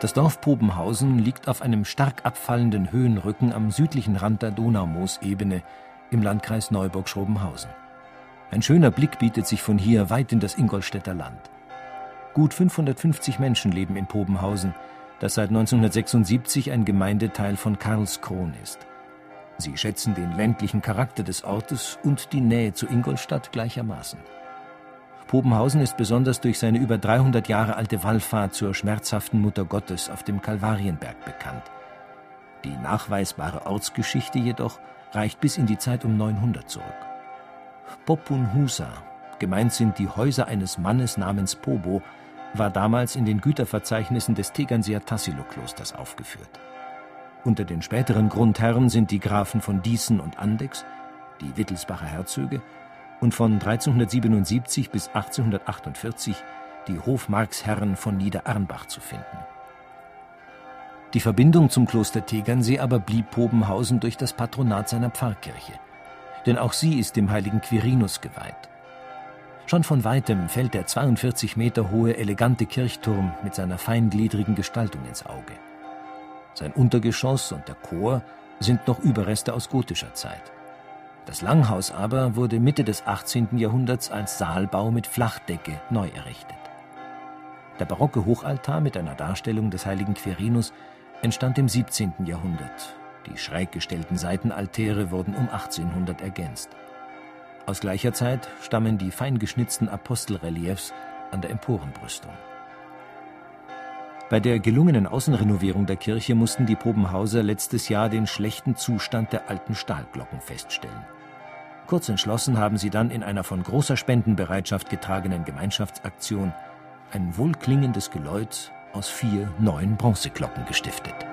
Das Dorf Pobenhausen liegt auf einem stark abfallenden Höhenrücken am südlichen Rand der Donaumoosebene im Landkreis Neuburg-Schrobenhausen. Ein schöner Blick bietet sich von hier weit in das Ingolstädter Land. Gut 550 Menschen leben in Pobenhausen, das seit 1976 ein Gemeindeteil von Karlskron ist. Sie schätzen den ländlichen Charakter des Ortes und die Nähe zu Ingolstadt gleichermaßen. Pobenhausen ist besonders durch seine über 300 Jahre alte Wallfahrt zur schmerzhaften Mutter Gottes auf dem Kalvarienberg bekannt. Die nachweisbare Ortsgeschichte jedoch reicht bis in die Zeit um 900 zurück. Popun Husa, gemeint sind die Häuser eines Mannes namens Pobo, war damals in den Güterverzeichnissen des Tegernseer Tassilo-Klosters aufgeführt. Unter den späteren Grundherren sind die Grafen von Diesen und Andex, die Wittelsbacher Herzöge und von 1377 bis 1848 die Hofmarksherren von Niederarnbach zu finden. Die Verbindung zum Kloster Tegernsee aber blieb Pobenhausen durch das Patronat seiner Pfarrkirche. Denn auch sie ist dem heiligen Quirinus geweiht. Schon von weitem fällt der 42 Meter hohe, elegante Kirchturm mit seiner feingliedrigen Gestaltung ins Auge. Sein Untergeschoss und der Chor sind noch Überreste aus gotischer Zeit. Das Langhaus aber wurde Mitte des 18. Jahrhunderts als Saalbau mit Flachdecke neu errichtet. Der barocke Hochaltar mit einer Darstellung des heiligen Quirinus entstand im 17. Jahrhundert. Die schräg gestellten Seitenaltäre wurden um 1800 ergänzt. Aus gleicher Zeit stammen die feingeschnitzten Apostelreliefs an der Emporenbrüstung. Bei der gelungenen Außenrenovierung der Kirche mussten die Probenhauser letztes Jahr den schlechten Zustand der alten Stahlglocken feststellen. Kurz entschlossen haben sie dann in einer von großer Spendenbereitschaft getragenen Gemeinschaftsaktion ein wohlklingendes Geläut aus vier neuen Bronzeglocken gestiftet